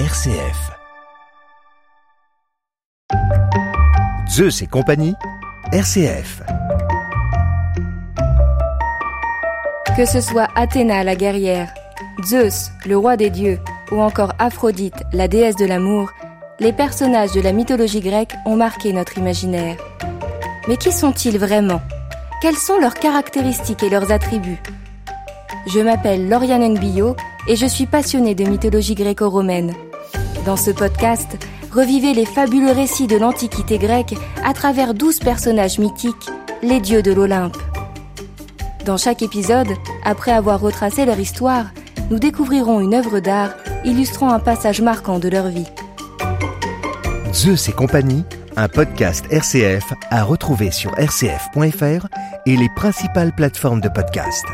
RCF. Zeus et compagnie, RCF. Que ce soit Athéna la guerrière, Zeus, le roi des dieux, ou encore Aphrodite, la déesse de l'amour, les personnages de la mythologie grecque ont marqué notre imaginaire. Mais qui sont-ils vraiment? Quelles sont leurs caractéristiques et leurs attributs? Je m'appelle Lauriane Nguillot et je suis passionnée de mythologie gréco-romaine. Dans ce podcast, revivez les fabuleux récits de l'Antiquité grecque à travers douze personnages mythiques, les dieux de l'Olympe. Dans chaque épisode, après avoir retracé leur histoire, nous découvrirons une œuvre d'art illustrant un passage marquant de leur vie. Zeus et compagnie, un podcast RCF à retrouver sur rcf.fr et les principales plateformes de podcast.